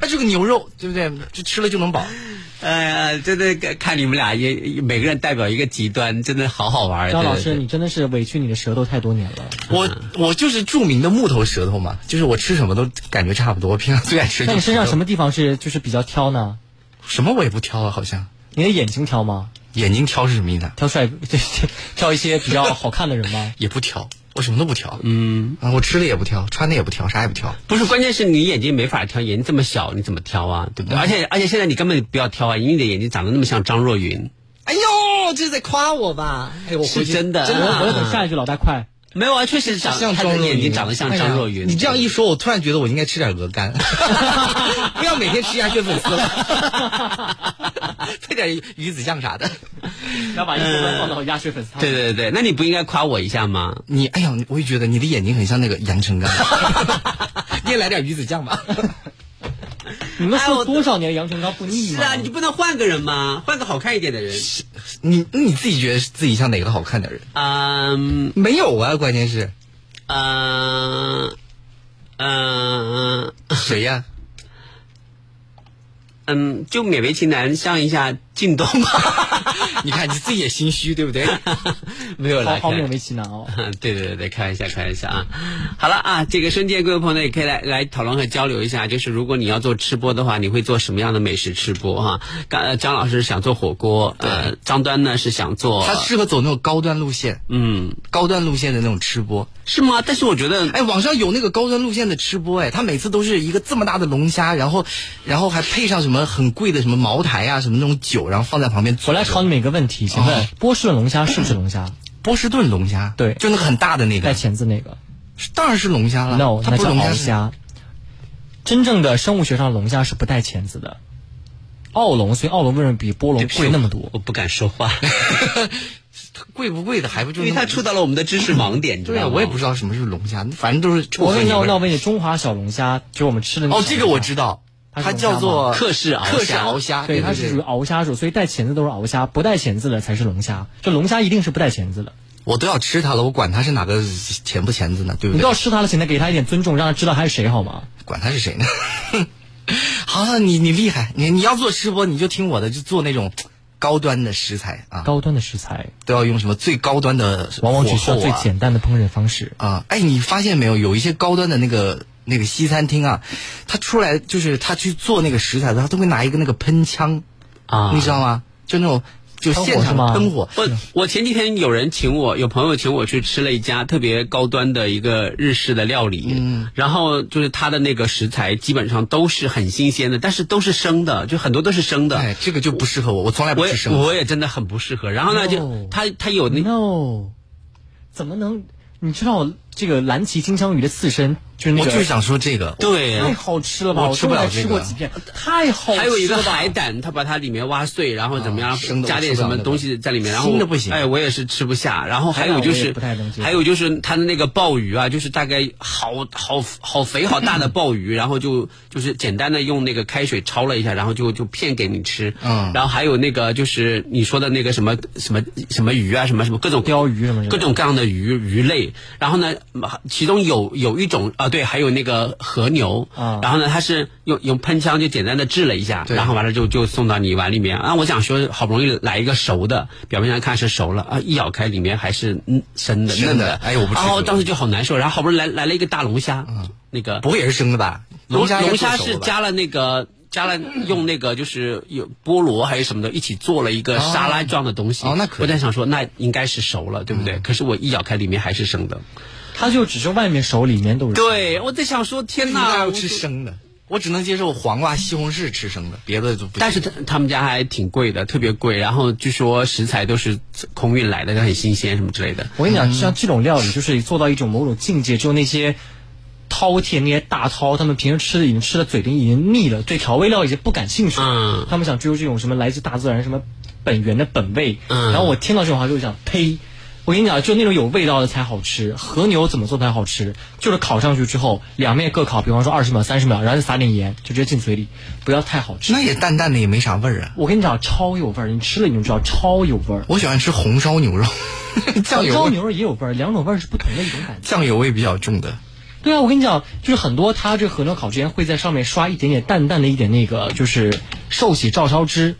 它是个牛肉，对不对？就吃了就能饱。哎呀，真的看你们俩也每个人代表一个极端，真的好好玩。张老师，你真的是委屈你的舌头太多年了。我我就是著名的木头舌头嘛，就是我吃什么都感觉差不多。平常最爱吃。那你身上什么地方是就是比较挑呢？什么我也不挑啊，好像。你的眼睛挑吗？眼睛挑是什么意思啊？挑帅，对，挑一些比较好看的人吗？也不挑，我什么都不挑。嗯啊，我吃的也不挑，穿的也不挑，啥也不挑。不是，关键是你眼睛没法挑，眼睛这么小，你怎么挑啊？对不对？而且而且现在你根本不要挑啊，因为你的眼睛长得那么像张若昀，哎呦，这是在夸我吧？哎，我回去是真的。真的我我要等下一句，老大快。没有啊，确实长他的像张若昀，眼睛长得像张若昀。哎你这样一说，我突然觉得我应该吃点鹅肝，不要每天吃鸭血粉丝了，配点鱼子酱啥的。要把一部分放到鸭血粉丝汤。对对对，那你不应该夸我一下吗？你哎呀，我也觉得你的眼睛很像那个杨成刚，你也来点鱼子酱吧。你们说多少年杨成刚不腻吗？是啊，你不能换个人吗？换个好看一点的人。你你自己觉得自己像哪个好看的人？嗯没有啊，关键是嗯，嗯、谁呀？嗯，就勉为其难上一下靳东吧。你看你自己也心虚，对不对？没有来看好好勉为其难哦。对对对对，开玩笑，开玩笑啊！好了啊，这个瞬间各位朋友呢也可以来来讨论和交流一下，就是如果你要做吃播的话，你会做什么样的美食吃播哈？刚呃张老师想做火锅，呃，张端呢是想做，他适合走那种高端路线，嗯，高端路线的那种吃播。是吗？但是我觉得，哎，网上有那个高端路线的吃播，哎，他每次都是一个这么大的龙虾，然后，然后还配上什么很贵的什么茅台啊，什么那种酒，然后放在旁边。我来考你们一个问题，请问波士顿龙虾是不是龙虾？波士顿龙虾，对，就那个很大的那个带钳子那个，当然是龙虾了。No，那叫它不是龙虾。真正的生物学上龙虾是不带钳子的，澳龙，所以澳龙为什么比波龙贵那么多？我不敢说话，贵不贵的还不就因为它触到了我们的知识盲点，对啊，我也不知道什么是龙虾，反正都是我问你，我问你，中华小龙虾就是我们吃的那哦，这个我知道，它叫做吗克氏克氏鳌虾，对，它是属于鳌虾属，所以带钳子都是鳌虾，不带钳子的才是龙虾。就龙虾一定是不带钳子的，我都要吃它了，我管它是哪个钳不钳子呢，对不对你？都要吃它了，请他给它一点尊重，让它知道它是谁好吗？管它是谁呢？好，你你厉害，你你要做吃播，你就听我的，就做那种高端的食材啊，高端的食材都要用什么最高端的往往只需要最简单的烹饪方式。啊。哎，你发现没有？有一些高端的那个那个西餐厅啊，他出来就是他去做那个食材的，他都会拿一个那个喷枪啊你知道吗？就那种就现场喷火。我我前几天有人请我，有朋友请我去吃了一家特别高端的一个日式的料理，嗯，然后就是它的那个食材基本上都是很新鲜的，但是都是生的，就很多都是生的。哎，这个就不适合我，我从来不我也吃生的。我也真的很不适合。然后呢，就它它有那 No，怎么能？你知道这个蓝鳍金枪鱼的刺身就是那个，我就是想说这个，对太好吃了吧！我吃不了这个几片，太好吃了。还有一个海胆，它把它里面挖碎，然后怎么样啊生的加点什么东西在里面，然后新的不行哎，我也是吃不下。然后还有就是还有就是它的那个鲍鱼啊，就是大概好好好肥好大的鲍鱼，然后就就是简单的用那个开水焯了一下，然后就就片给你吃。嗯然后还有那个就是你说的那个什么什么什么鱼啊，什么什么各种鲷鱼什么各种各样的鱼鱼类。然后呢，其中有有一种啊，对，还有那个和牛。啊然后呢，它是用用喷枪就简单的制了一下，然后完了就就送到你碗里面。啊，我想说，好不容易来一个熟的，表面上看是熟了啊，一咬开里面还是嗯生的嫩的。哎我不吃这个然后当时就好难受，然后好不容易来来了一个大龙虾，那个不会也是生的吧？龙虾龙虾是加了那个。加了用那个就是有菠萝还是什么的，一起做了一个沙拉状的东西。哦那可我在想说，那应该是熟了，对不对？可是我一咬开，里面还是生的。它就只是外面熟，里面都是。对，我在想说，天哪！吃生的，我只能接受黄瓜、西红柿吃生的，别的就不行。但是他他们家还挺贵的，特别贵。然后据说食材都是空运来的，很新鲜什么之类的。我跟你讲，像这种料理，就是做到一种某种境界，只有那些饕餮、那些大饕，他们平时吃的已经吃的嘴里已经腻了，对调味料已经不感兴趣。嗯他们想追求这种什么来自大自然什么本源的本味。嗯然后我听到这种话就想，呸！我跟你讲，就那种有味道的才好吃。和牛怎么做才好吃？就是烤上去之后，两面各烤，比方说二十秒、三十秒，然后再撒点盐，就直接进嘴里，不要太好吃。那也淡淡的，也没啥味儿啊。我跟你讲，超有味儿，你吃了你就知道，超有味儿。我喜欢吃红烧牛肉，酱油红烧牛肉也有味儿，两种味儿是不同的一种感觉。酱油味比较重的。对啊，我跟你讲，就是很多它这和牛烤之前会在上面刷一点点淡淡的一点那个，就是寿喜照烧汁。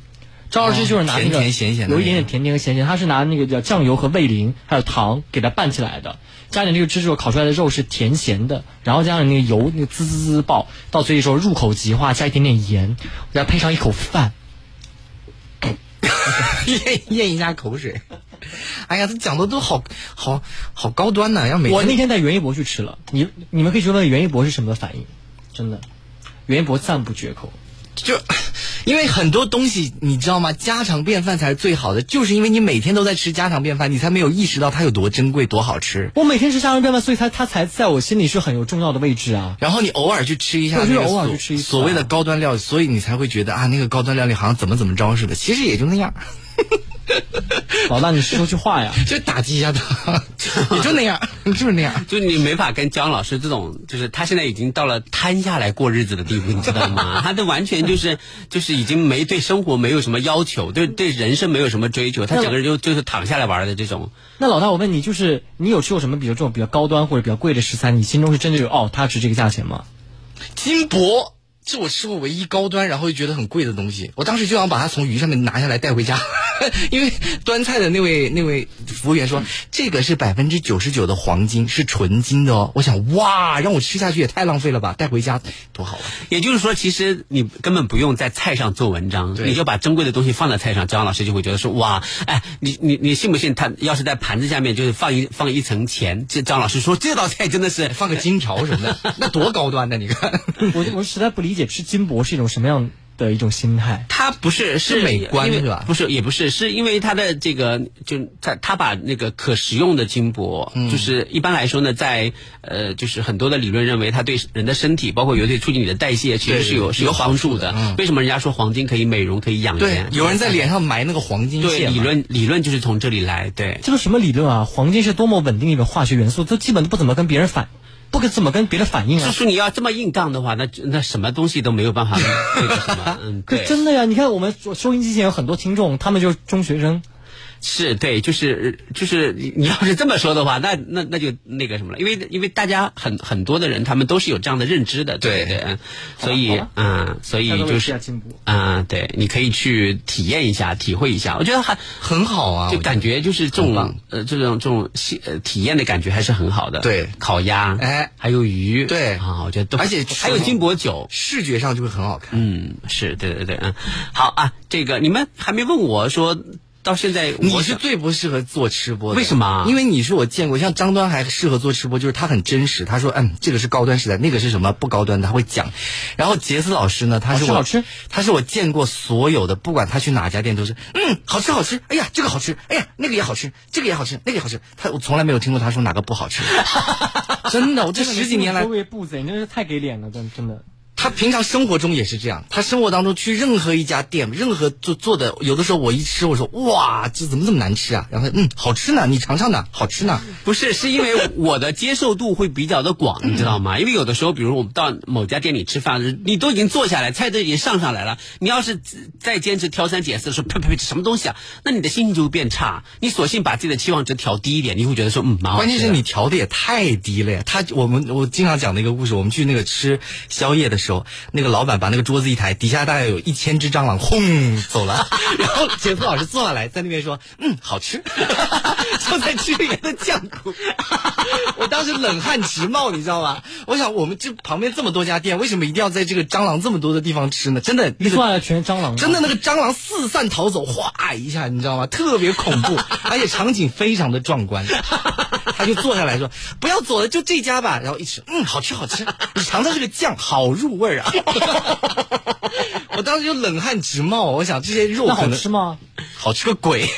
照烧汁就是拿那个、有一点点甜甜和咸咸，他是拿那个叫酱油和味淋还有糖给它拌起来的，加点这个汁之后烤出来的肉是甜咸的，然后加上那个油那个滋滋滋爆，到嘴里时候入口即化，加一点点盐，再配上一口饭，咽 咽一下口水。哎呀，他讲的都好好好高端呐、要每我那天带袁一博去吃了，你你们可以去问问袁一博是什么反应，真的，袁一博赞不绝口。就因为很多东西你知道吗？家常便饭才是最好的，就是因为你每天都在吃家常便饭，你才没有意识到它有多珍贵、多好吃。我每天吃家常便饭，所以它它才在我心里是很有重要的位置啊。然后你偶尔去吃一下偶尔所去吃一次啊所谓的高端料理，所以你才会觉得啊，那个高端料理好像怎么怎么着似的，其实也就那样。老大，你说句话呀！就打击一下他，也就那样，你就是那样。就你没法跟姜老师这种，就是他现在已经到了瘫下来过日子的地步，你知道吗？他的完全就是就是已经没对生活没有什么要求，对对人生没有什么追求，他整个人就就是躺下来玩的这种。那老大，我问你，就是你有吃过什么，比如这种比较高端或者比较贵的食材，你心中是真的有哦，它值这个价钱吗？金箔是我吃过唯一高端，然后又觉得很贵的东西。我当时就想把它从鱼上面拿下来带回家，因为端菜的那位那位服务员说这个是百分之九十九的黄金，是纯金的哦。我想哇，让我吃下去也太浪费了吧，带回家多好啊！也就是说，其实你根本不用在菜上做文章，你就把珍贵的东西放在菜上，张老师就会觉得说哇，哎，你你你信不信？他要是在盘子下面就是放一放一层钱，这张老师说这道菜真的是放个金条什么的，那多高端呢？你看，我我实在不理解吃金箔是一种什么样的一种心态。它不是是美观是吧不是，也不是，是因为它的这个，就他他把那个可食用的金箔，嗯就是一般来说呢，在呃，就是很多的理论认为它对人的身体，包括尤其促进你的代谢，其实是有是有帮助的。嗯为什么人家说黄金可以美容，可以养颜？，有人在脸上埋那个黄金对理论理论就是从这里来，对。这个什么理论啊？黄金是多么稳定的一种化学元素，都基本都不怎么跟别人反，不跟怎么跟别人反应啊？就是你要这么硬杠的话，那那什么东西都没有办法那个什么，对，真的呀！你看我们收收音机前有很多听众，他们就是中学生，是对，就是就是你你要是这么说的话，那那那就那个什么了，因为因为大家很很多的人，他们都是有这样的认知的，对对？所以好吧。嗯，所以就是试下金箔嗯，对，你可以去体验一下，体会一下，我觉得还很好啊，就感觉就是这种呃这种这种体验的感觉还是很好的，对。烤鸭，哎。还有鱼，对。啊，我觉得都，而且还有金箔酒，视觉上就会很好看。嗯，是对对对，嗯，好啊，这个你们还没问我说到现在我你是最不适合做吃播的，为什么因为你是我见过，像张端还适合做吃播，就是他很真实。他说，嗯，这个是高端食材，那个是什么不高端的，他会讲。然后杰斯老师呢，他是我好吃他是我见过所有的，不管他去哪家店都是，嗯，好吃好吃，哎呀，这个好吃，哎呀，那个也好吃，这个也好吃，那个也好吃。他我从来没有听过他说哪个不好吃，真的，我这十几年来周围步子，你真是太给脸了，真真的。他平常生活中也是这样，他生活当中去任何一家店，任何做做的，有的时候我一吃，我说哇，这怎么这么难吃啊？然后他嗯，好吃呢，你尝尝呢，好吃呢。不是，是因为我的接受度会比较的广，你知道吗？因为有的时候，比如我们到某家店里吃饭，你都已经坐下来，菜都已经上上来了，你要是再坚持挑三拣四，说呸呸呸，什么东西啊？那你的心情就会变差。你索性把自己的期望值调低一点，你会觉得说，嗯，蛮好关键是你调的也太低了呀！他我们我经常讲的一个故事，我们去那个吃宵夜的时候，那个老板把那个桌子一抬，底下大概有一千只蟑螂，轰走了。然后杰夫老师坐下来，在那边说：“嗯，好吃。”就在吃里面的酱骨，我当时冷汗直冒，你知道吗？我想我们这旁边这么多家店，为什么一定要在这个蟑螂这么多的地方吃呢？真的，那个一坐下来全是蟑螂，真的那个蟑螂四散逃走，哗一下，你知道吗？特别恐怖，而且场景非常的壮观。他就坐下来说：“不要走了，就这家吧。”然后一吃，嗯，好吃好吃，你尝尝这个酱，好入味儿啊！我当时就冷汗直冒，我想这些肉那好吃吗？好吃个鬼！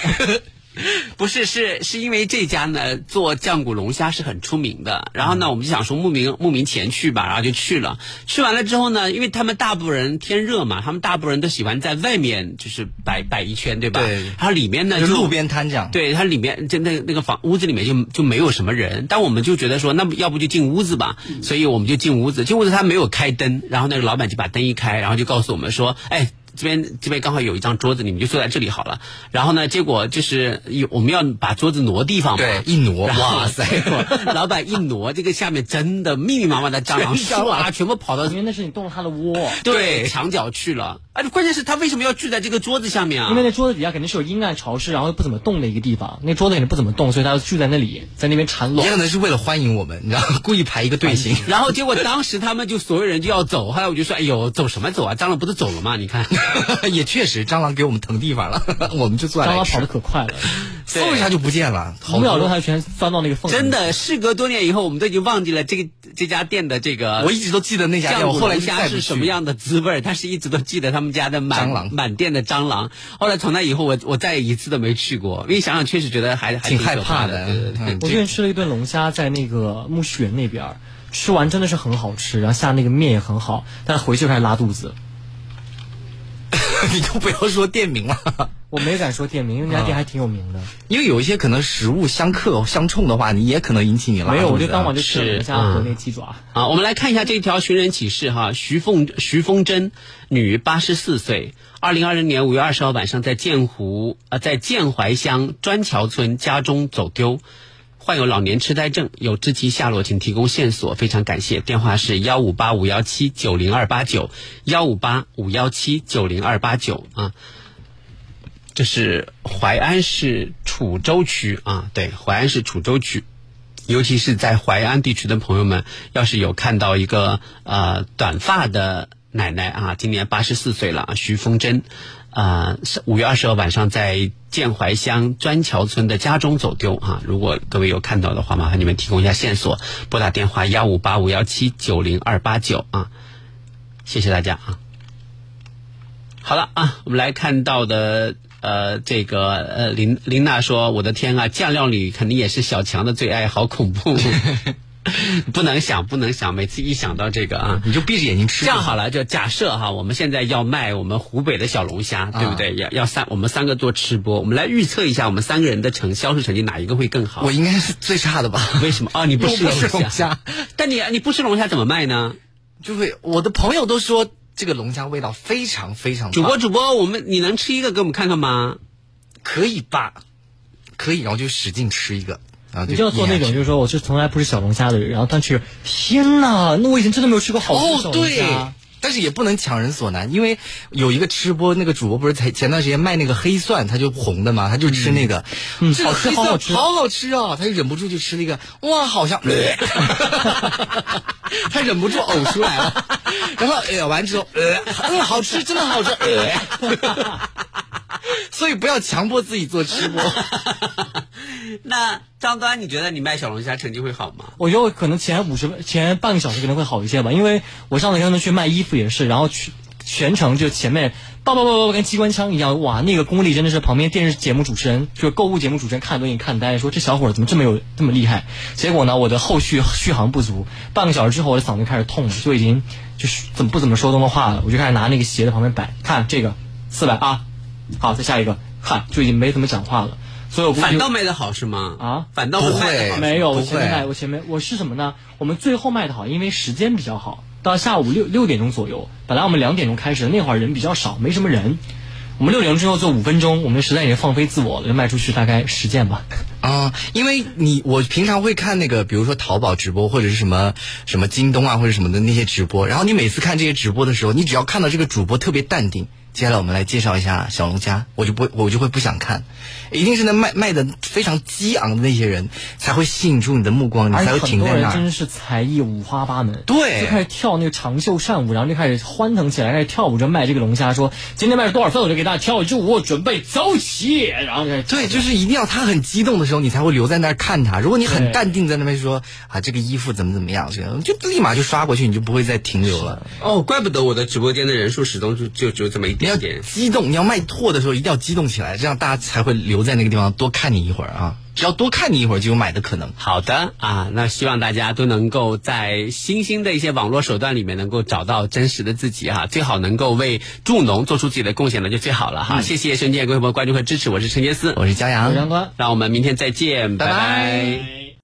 不是，是是因为这家呢做酱骨龙虾是很出名的，然后呢我们就想说慕名慕名前去吧，然后就去了。去完了之后呢，因为他们大部分人天热嘛，他们大部分人都喜欢在外面就是摆摆一圈，对吧？对然后里面呢就就路边摊这样。对，它里面就那那个房屋子里面就就没有什么人，但我们就觉得说，那要不就进屋子吧，所以我们就进屋子。进屋子他没有开灯，然后那个老板就把灯一开，然后就告诉我们说，哎。这边这边刚好有一张桌子，你们就坐在这里好了。然后呢，结果就是有我们要把桌子挪地方嘛，对一挪哇塞。老板一挪，这个下面真的密密麻麻的蟑螂，全部跑到因为那是你动了它的窝，对。墙角去了。而且关键是他为什么要聚在这个桌子下面啊？因为那桌子底下肯定是有阴暗潮湿，然后又不怎么动的一个地方，那桌子肯定不怎么动，所以他就聚在那里，在那边产卵也。可能是为了欢迎我们，你知道吗，故意排一个队形。然后结果当时他们就所有人就要走，后来我就说：“哎呦，走什么走啊？蟑螂不是走了吗？你看，也确实，蟑螂给我们腾地方了，我们就坐下来吃蟑螂跑得可快了，嗖一下就不见了，好五秒钟。它就全钻到那个缝里。真的，事隔多年以后，我们都已经忘记了这个这家店的这个。我一直都记得那家店，我后来龙虾就再不去是什么样的滋味？但是一直都记得他们家的满蟑螂满店的蟑螂。后来从那以后，我我再一次都没去过，因为想想确实觉得还还挺害怕怕的对对对。嗯我之前吃了一顿龙虾，在那个木樨园那边，吃完真的是很好吃，然后下那个面也很好，但是回去就开始拉肚子。你就不要说店名了。我没敢说店名，因为那家店还挺有名的。因为有一些可能食物相克相冲的话，你也可能引起你拉没有，我就当晚就吃了龙虾和那鸡爪。啊，我们来看一下这条寻人启事哈，徐凤徐凤珍，女，八十四岁，二零二零年五月二十号晚上在建湖呃在建怀乡砖桥村家中走丢，患有老年痴呆症，有知其下落请提供线索，非常感谢。电话是幺五八五幺七九零二八九幺五八五幺七九零二八九啊。这是淮安市楚州区啊，对，淮安市楚州区。尤其是在淮安地区的朋友们，要是有看到一个呃短发的奶奶啊，今年八十四岁了，徐凤珍，呃，五月二十号晚上在建怀乡砖桥村的家中走丢啊。如果各位有看到的话，麻烦你们提供一下线索，拨打电话幺五八五幺七九零二八九啊，谢谢大家啊。好了啊，我们来看到的。呃，这个呃，林林娜说：“我的天啊，酱料里肯定也是小强的最爱，好恐怖，不能想，不能想。每次一想到这个啊，你就闭着眼睛吃。这样好了，就假设哈，我们现在要卖我们湖北的小龙虾，对不对？要要三，我们三个做吃播，我们来预测一下我们三个人的成销售成绩哪一个会更好？我应该是最差的吧？为什么？哦，你不吃我不吃龙虾，但你你不吃龙虾怎么卖呢？就会我的朋友都说这个龙虾味道非常非常。主播主播，我们你能吃一个给我们看看吗？”可以吧，可以，然后就使劲吃一个，然后你就要做那种，就是说我是从来不吃小龙虾的人，然后但去，天哪，那我以前真的没有吃过好吃的小龙虾。哦，对。但是也不能强人所难，因为有一个吃播，那个主播不是才前段时间卖那个黑蒜，他就红的嘛，他就吃那个，嗯，好吃，好好吃，好好吃啊！他就忍不住就吃了一个，哇，好像，他忍不住呕出来了，然后呃完之后，呃，嗯，好吃，真的好吃，呃，所以不要强迫自己做吃播。那张端，你觉得你卖小龙虾成绩会好吗？我觉得我可能前五十前半个小时可能会好一些吧，因为我上次跟他们去卖衣服也是，然后去全程就前面叭叭叭叭跟机关枪一样，哇，那个功力真的是旁边电视节目主持人就是购物节目主持人看都给你看呆，说这小伙怎么这么有这么厉害？结果呢，我的后续续航不足，半个小时之后我的嗓子开始痛了，就已经就是怎么不怎么说东的话了，我就开始拿那个鞋在旁边摆，看这个四百啊，好，再下一个，看就已经没怎么讲话了。所以我反倒卖的好是吗？啊，反倒不会没有，我前面卖，我前面我是什么呢？我们最后卖的好，因为时间比较好，到下午六六点钟左右。本来我们两点钟开始，那会儿人比较少，没什么人。我们六点钟之后做五分钟，我们实在已经放飞自我了，就卖出去大概十件吧。啊，因为你我平常会看那个，比如说淘宝直播或者是什么什么京东啊或者什么的那些直播，然后你每次看这些直播的时候，你只要看到这个主播特别淡定。接下来我们来介绍一下小龙虾，我就不我就会不想看，一定是那卖卖的非常激昂的那些人才会吸引住你的目光，你才会停在那儿。真是才艺五花八门，对，就开始跳那个长袖善舞，然后就开始欢腾起来，开始跳舞着卖这个龙虾，说今天卖多少份我就给大家跳一支舞，准备走起，然后对，就是一定要他很激动的时候，你才会留在那儿看他。如果你很淡定在那边说啊这个衣服怎么怎么样，这样就立马就刷过去，你就不会再停留了。哦，怪不得我的直播间的人数始终就就就这么一点点。激动，你要卖货的时候一定要激动起来，这样大家才会留在那个地方多看你一会儿啊！只要多看你一会儿，就有买的可能。好的啊，那希望大家都能够在新兴的一些网络手段里面能够找到真实的自己哈，最好能够为助农做出自己的贡献那就最好了哈。嗯、谢谢瞬间各位朋友关注和支持，我是陈杰斯，我是骄阳，我是阳光，让我们明天再见，拜拜。拜